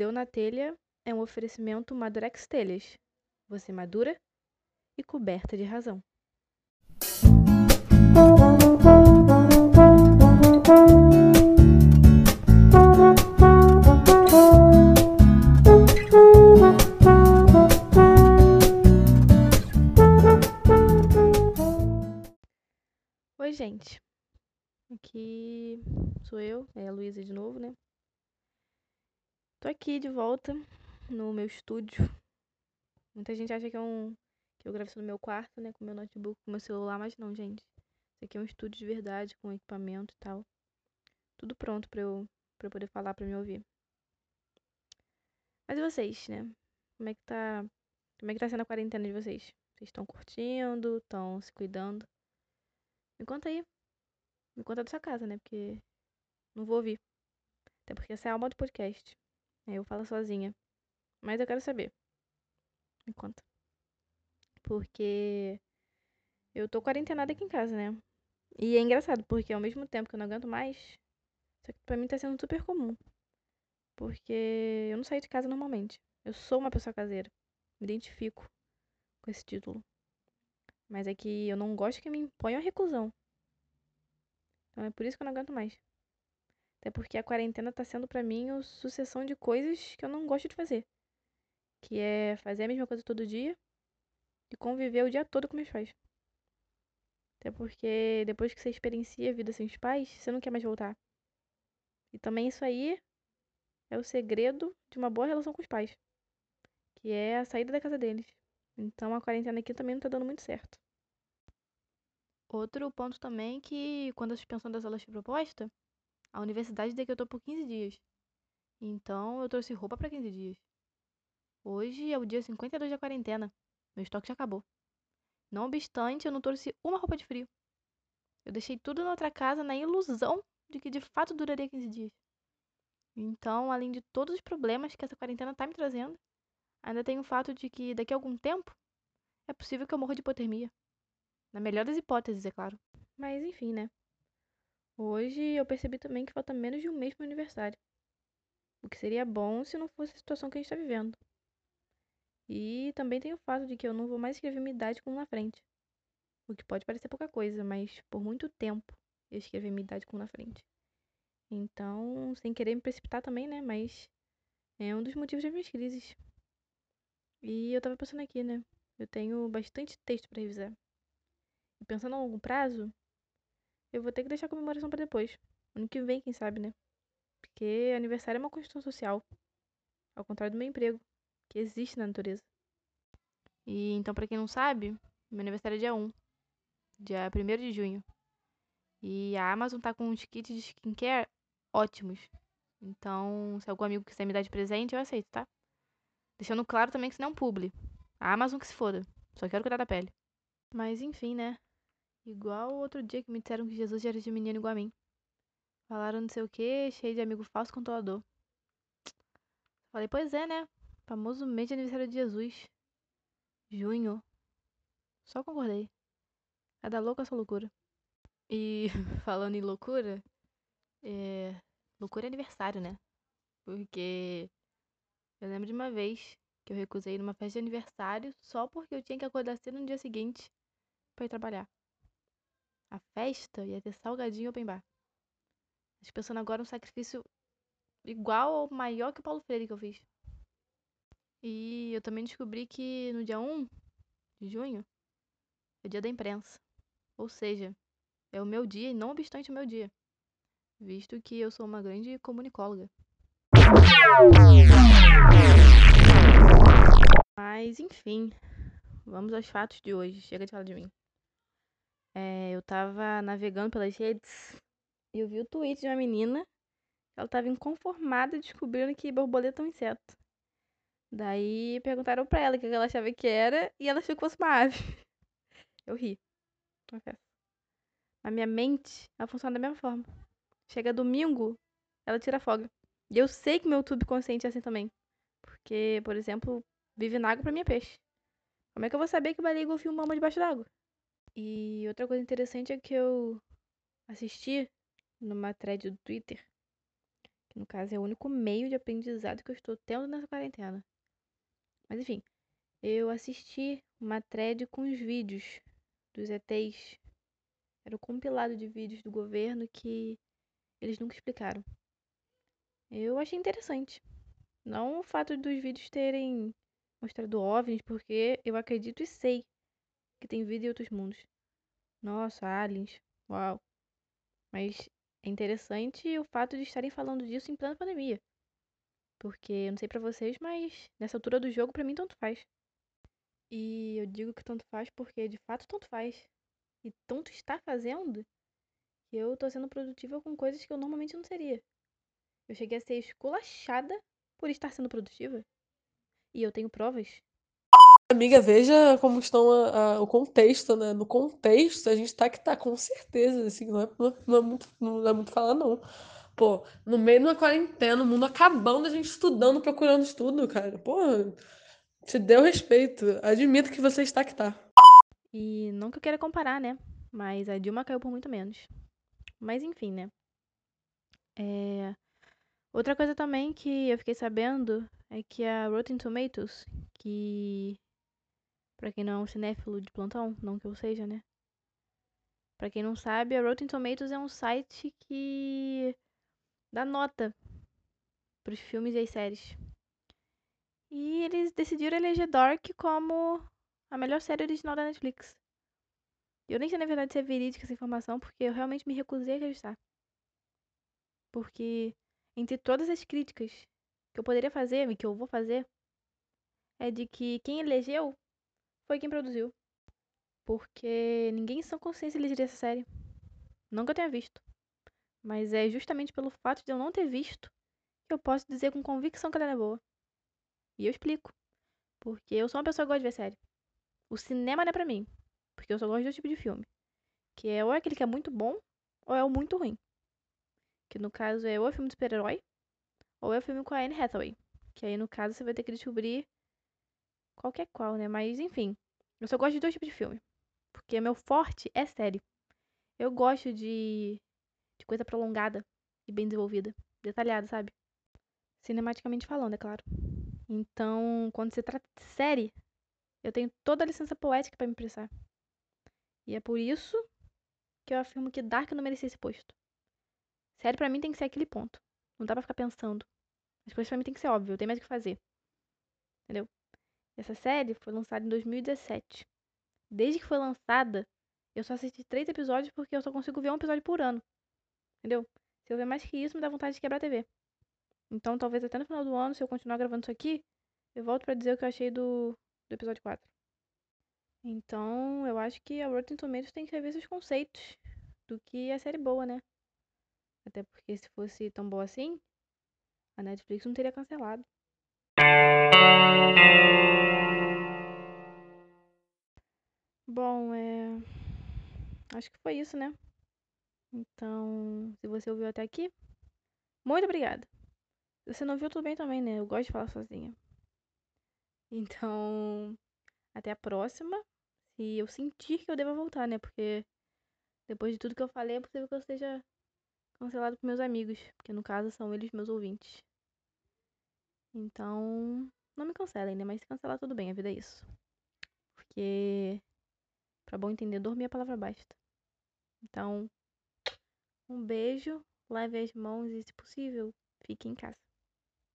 Deu na Telha é um oferecimento Madurex Telhas. Você madura e coberta de razão. Oi, gente. Aqui sou eu, é a Luísa de novo, né? Tô aqui de volta no meu estúdio. Muita gente acha que é um que eu gravo no meu quarto, né, com meu notebook, com meu celular, mas não, gente. Isso aqui é um estúdio de verdade, com equipamento e tal. Tudo pronto pra eu, pra eu poder falar, pra me ouvir. Mas e vocês, né? Como é que tá, como é que tá sendo a quarentena de vocês? Vocês estão curtindo? Estão se cuidando? Me conta aí. Me conta da sua casa, né? Porque não vou ouvir. Até porque essa é a alma do podcast. Eu falo sozinha. Mas eu quero saber. Me conta. Porque eu tô quarentenada aqui em casa, né? E é engraçado, porque ao mesmo tempo que eu não aguento mais, só que pra mim tá sendo super comum. Porque eu não saio de casa normalmente. Eu sou uma pessoa caseira. Me identifico com esse título. Mas é que eu não gosto que me imponham a reclusão. Então é por isso que eu não aguento mais. Até porque a quarentena tá sendo pra mim a sucessão de coisas que eu não gosto de fazer. Que é fazer a mesma coisa todo dia e conviver o dia todo com meus pais. Até porque depois que você experiencia a vida sem os pais, você não quer mais voltar. E também isso aí é o segredo de uma boa relação com os pais. Que é a saída da casa deles. Então a quarentena aqui também não tá dando muito certo. Outro ponto também é que quando a suspensão das aulas foi proposta, a universidade decretou por 15 dias. Então eu trouxe roupa para 15 dias. Hoje é o dia 52 da quarentena. Meu estoque já acabou. Não obstante, eu não trouxe uma roupa de frio. Eu deixei tudo na outra casa na ilusão de que de fato duraria 15 dias. Então, além de todos os problemas que essa quarentena tá me trazendo, ainda tem o fato de que daqui a algum tempo é possível que eu morra de hipotermia. Na melhor das hipóteses, é claro. Mas enfim, né? Hoje eu percebi também que falta menos de um mês pro meu aniversário. O que seria bom se não fosse a situação que a gente tá vivendo. E também tem o fato de que eu não vou mais escrever minha idade com na frente. O que pode parecer pouca coisa, mas por muito tempo eu escrevi minha idade com na frente. Então, sem querer me precipitar também, né? Mas é um dos motivos das minhas crises. E eu tava pensando aqui, né? Eu tenho bastante texto para revisar. E pensando a longo prazo, eu vou ter que deixar a comemoração para depois. Ano que vem, quem sabe, né? Porque aniversário é uma construção social. Ao contrário do meu emprego, que existe na natureza. E então, para quem não sabe, meu aniversário é dia 1. Dia 1 de junho. E a Amazon tá com uns kits de skincare ótimos. Então, se algum amigo quiser me dar de presente, eu aceito, tá? Deixando claro também que isso não é um publi. A Amazon que se foda. Só quero cuidar da pele. Mas enfim, né? Igual o outro dia que me disseram que Jesus era de menino igual a mim. Falaram não sei o que, cheio de amigo falso controlador. Falei, pois é, né? Famoso mês de aniversário de Jesus. Junho. Só concordei. Cada louca essa loucura. E falando em loucura, é... loucura é aniversário, né? Porque eu lembro de uma vez que eu recusei numa festa de aniversário só porque eu tinha que acordar cedo no dia seguinte para ir trabalhar. A festa ia ter salgadinho open bar. Mas pensando agora um sacrifício igual ou maior que o Paulo Freire que eu fiz. E eu também descobri que no dia 1 de junho é o dia da imprensa. Ou seja, é o meu dia e não obstante o meu dia. Visto que eu sou uma grande comunicóloga. Mas enfim, vamos aos fatos de hoje. Chega de falar de mim. É, eu tava navegando pelas redes e eu vi o tweet de uma menina. Ela tava inconformada descobrindo que borboleta é um inseto. Daí perguntaram pra ela o que ela achava que era e ela achou que fosse uma ave. Eu ri. Confesso. A minha mente, ela funciona da mesma forma. Chega domingo, ela tira folga. E eu sei que meu subconsciente é assim também. Porque, por exemplo, vive na água pra mim é peixe. Como é que eu vou saber que baleia golfinho mama debaixo d'água? E outra coisa interessante é que eu assisti numa thread do Twitter Que no caso é o único meio de aprendizado que eu estou tendo nessa quarentena. Mas enfim, eu assisti uma thread com os vídeos dos ETs. Era o compilado de vídeos do governo que eles nunca explicaram. Eu achei interessante. Não o fato dos vídeos terem mostrado OVNIs, porque eu acredito e sei que tem vida em outros mundos. Nossa, aliens. Uau. Mas é interessante o fato de estarem falando disso em plena pandemia. Porque eu não sei para vocês, mas nessa altura do jogo para mim tanto faz. E eu digo que tanto faz porque de fato tanto faz. E tanto está fazendo que eu tô sendo produtiva com coisas que eu normalmente não seria. Eu cheguei a ser esculachada por estar sendo produtiva. E eu tenho provas. Amiga, veja como estão a, a, o contexto, né? No contexto, a gente tá que tá, com certeza, assim, não é, não é, muito, não é muito falar, não. Pô, no meio de uma quarentena, o mundo acabando, a gente estudando, procurando estudo, cara. Pô, te deu respeito. Admito que você está que tá. E não que eu queira comparar, né? Mas a Dilma caiu por muito menos. Mas enfim, né? É... Outra coisa também que eu fiquei sabendo é que a Rotten Tomatoes, que para quem não é um cinéfilo de plantão, não que eu seja, né? Para quem não sabe, a Rotten Tomatoes é um site que dá nota para os filmes e as séries. E eles decidiram eleger Dark como a melhor série original da Netflix. Eu nem sei na verdade se é verídica essa informação, porque eu realmente me recusei a acreditar. Porque entre todas as críticas que eu poderia fazer e que eu vou fazer, é de que quem elegeu foi quem produziu. Porque ninguém em sã consciência elegeria essa série. Que eu tenha visto. Mas é justamente pelo fato de eu não ter visto que eu posso dizer com convicção que ela é boa. E eu explico. Porque eu sou uma pessoa que gosta de ver série. O cinema não é pra mim. Porque eu só gosto de dois tipos de filme. Que é ou aquele que é muito bom, ou é o muito ruim. Que no caso é ou é filme de super-herói, ou é o filme com a Anne Hathaway. Que aí no caso você vai ter que descobrir qualquer qual, né? Mas enfim. Eu só gosto de dois tipos de filme. Porque meu forte é série. Eu gosto de, de coisa prolongada e bem desenvolvida. Detalhada, sabe? Cinematicamente falando, é claro. Então, quando se trata de série, eu tenho toda a licença poética para me expressar. E é por isso que eu afirmo que Dark não merecia esse posto. Série para mim tem que ser aquele ponto. Não dá pra ficar pensando. As coisas pra mim tem que ser óbvio, tem mais o que fazer. Entendeu? Essa série foi lançada em 2017. Desde que foi lançada, eu só assisti três episódios porque eu só consigo ver um episódio por ano. Entendeu? Se eu ver mais que isso, me dá vontade de quebrar a TV. Então, talvez até no final do ano, se eu continuar gravando isso aqui, eu volto para dizer o que eu achei do, do episódio 4. Então, eu acho que a Rotten Tomatoes tem que rever seus conceitos do que é série boa, né? Até porque se fosse tão boa assim, a Netflix não teria cancelado. Bom, é. Acho que foi isso, né? Então, se você ouviu até aqui, muito obrigada. Se você não viu, tudo bem também, né? Eu gosto de falar sozinha. Então, até a próxima. Se eu sentir que eu devo voltar, né? Porque depois de tudo que eu falei, é possível que eu esteja cancelado por meus amigos. Porque no caso são eles meus ouvintes. Então, não me cancelem, né? Mas se cancelar, tudo bem, a vida é isso. Porque, pra bom entendedor, minha palavra basta. Então, um beijo, lave as mãos e, se possível, fique em casa.